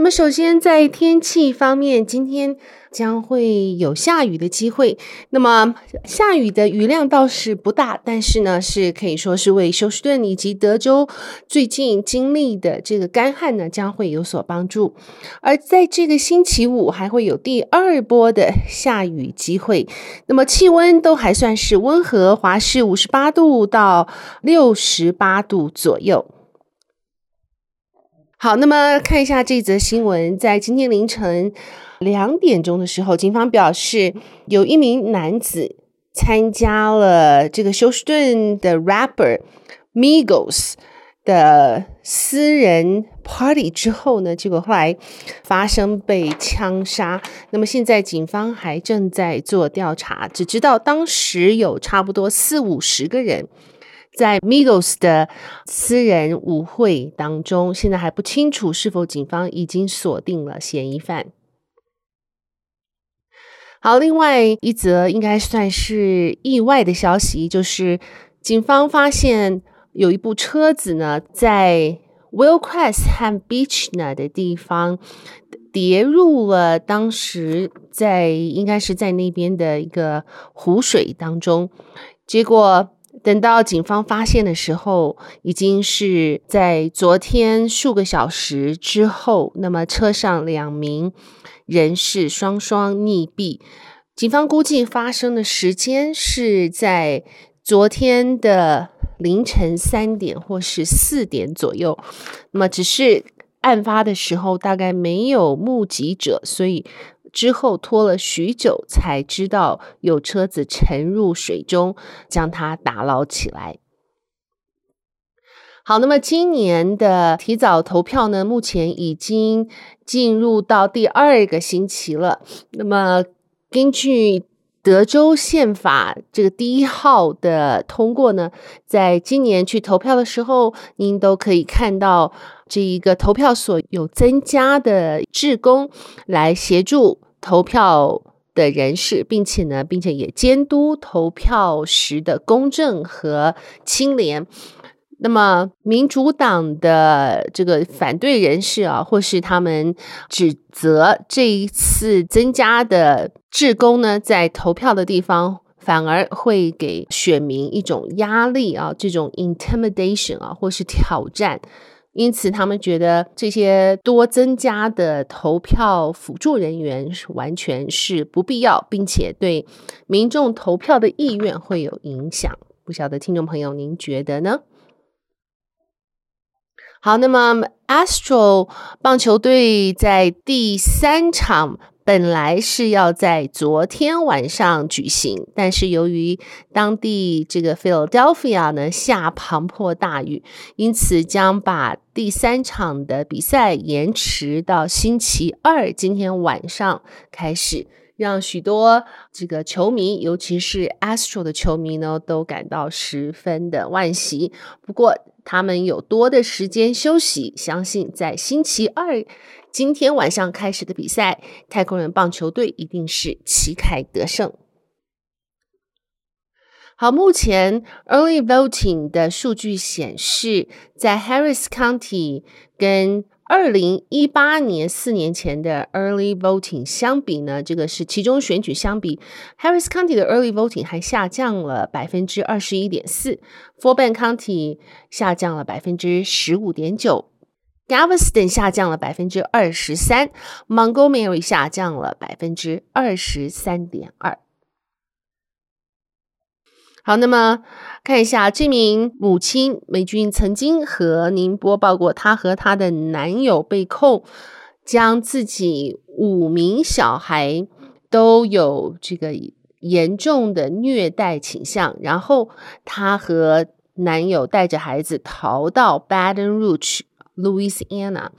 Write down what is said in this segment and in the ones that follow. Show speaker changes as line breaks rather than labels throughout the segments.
那么，首先在天气方面，今天将会有下雨的机会。那么，下雨的雨量倒是不大，但是呢，是可以说是为休斯顿以及德州最近经历的这个干旱呢，将会有所帮助。而在这个星期五，还会有第二波的下雨机会。那么，气温都还算是温和，华氏五十八度到六十八度左右。好，那么看一下这则新闻，在今天凌晨两点钟的时候，警方表示有一名男子参加了这个休斯顿的 rapper Migos 的私人 party 之后呢，结果后来发生被枪杀。那么现在警方还正在做调查，只知道当时有差不多四五十个人。在 Migos 的私人舞会当中，现在还不清楚是否警方已经锁定了嫌疑犯。好，另外一则应该算是意外的消息，就是警方发现有一部车子呢，在 Willcrest 和 Beechna 的地方跌入了当时在应该是在那边的一个湖水当中，结果。等到警方发现的时候，已经是在昨天数个小时之后。那么车上两名人士双双溺毙。警方估计发生的时间是在昨天的凌晨三点或是四点左右。那么只是案发的时候大概没有目击者，所以。之后拖了许久，才知道有车子沉入水中，将它打捞起来。好，那么今年的提早投票呢，目前已经进入到第二个星期了。那么根据德州宪法这个第一号的通过呢，在今年去投票的时候，您都可以看到。这一个投票所有增加的志工来协助投票的人士，并且呢，并且也监督投票时的公正和清廉。那么，民主党的这个反对人士啊，或是他们指责这一次增加的志工呢，在投票的地方反而会给选民一种压力啊，这种 intimidation 啊，或是挑战。因此，他们觉得这些多增加的投票辅助人员是完全是不必要，并且对民众投票的意愿会有影响。不晓得听众朋友您觉得呢？好，那么 Astro 棒球队在第三场。本来是要在昨天晚上举行，但是由于当地这个 Philadelphia 呢下磅礴大雨，因此将把第三场的比赛延迟到星期二，今天晚上开始，让许多这个球迷，尤其是 Astro 的球迷呢，都感到十分的惋惜。不过他们有多的时间休息，相信在星期二。今天晚上开始的比赛，太空人棒球队一定是旗开得胜。好，目前 early voting 的数据显示，在 Harris County 跟二零一八年四年前的 early voting 相比呢，这个是其中选举相比，Harris County 的 early voting 还下降了百分之二十一点四，Fort Bend County 下降了百分之十五点九。Galveston 下降了百分之二十三，Montgomery 下降了百分之二十三点二。好，那么看一下这名母亲美军曾经和您播报过，她和她的男友被控将自己五名小孩都有这个严重的虐待倾向，然后她和男友带着孩子逃到 Baton Rouge。Louisiana，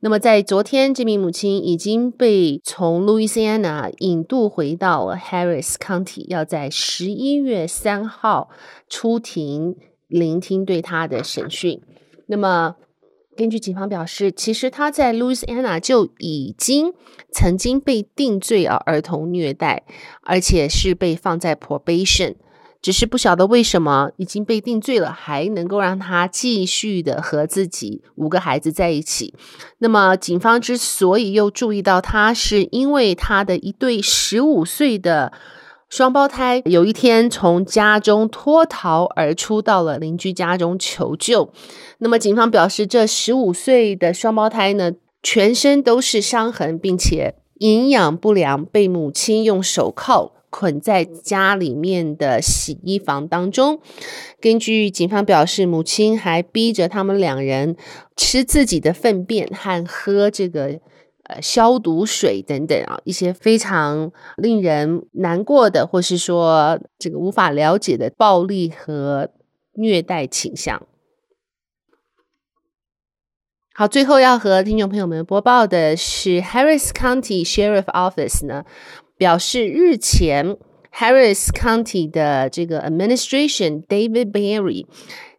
那么在昨天，这名母亲已经被从 Louisiana 引渡回到了 Harris County，要在十一月三号出庭聆听对他的审讯。那么，根据警方表示，其实他在 Louisiana 就已经曾经被定罪啊，儿童虐待，而且是被放在 probation。只是不晓得为什么已经被定罪了，还能够让他继续的和自己五个孩子在一起。那么，警方之所以又注意到他，是因为他的一对十五岁的双胞胎有一天从家中脱逃而出，到了邻居家中求救。那么，警方表示，这十五岁的双胞胎呢，全身都是伤痕，并且营养不良，被母亲用手铐。捆在家里面的洗衣房当中。根据警方表示，母亲还逼着他们两人吃自己的粪便和喝这个呃消毒水等等啊，一些非常令人难过的，或是说这个无法了解的暴力和虐待倾向。好，最后要和听众朋友们播报的是，Harris County Sheriff Office 呢。表示日前，Harris County 的这个 Administration David Berry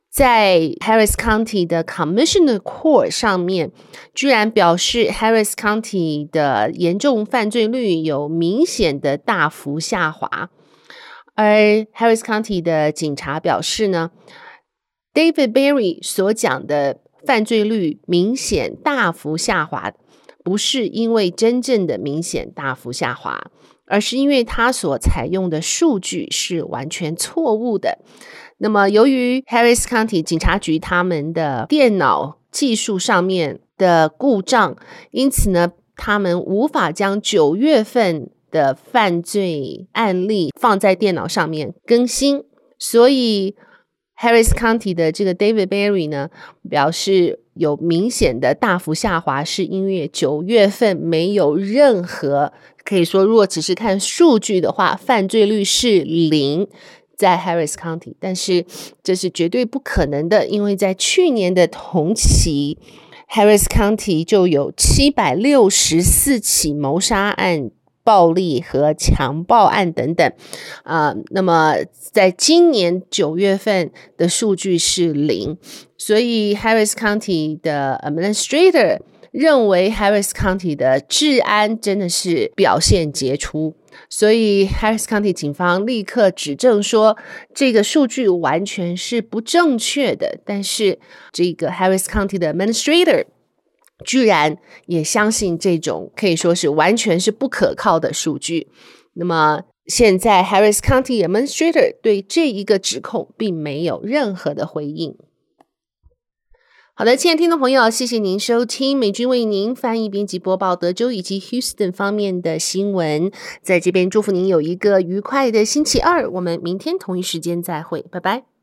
在 Harris County 的 Commissioner Court 上面，居然表示 Harris County 的严重犯罪率有明显的大幅下滑，而 Harris County 的警察表示呢，David Berry 所讲的犯罪率明显大幅下滑。不是因为真正的明显大幅下滑，而是因为他所采用的数据是完全错误的。那么，由于 Harris County 警察局他们的电脑技术上面的故障，因此呢，他们无法将九月份的犯罪案例放在电脑上面更新，所以 Harris County 的这个 David Berry 呢表示。有明显的大幅下滑，是因为九月份没有任何可以说，如果只是看数据的话，犯罪率是零，在 Harris County，但是这是绝对不可能的，因为在去年的同期，Harris County 就有七百六十四起谋杀案。暴力和强暴案等等，啊、那么在今年九月份的数据是零，所以 Harris County 的 Administrator 认为 Harris County 的治安真的是表现杰出，所以 Harris County 警方立刻指证说这个数据完全是不正确的，但是这个 Harris County 的 Administrator。居然也相信这种可以说是完全是不可靠的数据。那么现在 Harris County Administrator 对这一个指控并没有任何的回应。好的，亲爱的听众朋友，谢谢您收听美军为您翻译、编辑、播报德州以及 Houston 方面的新闻。在这边祝福您有一个愉快的星期二。我们明天同一时间再会，拜拜。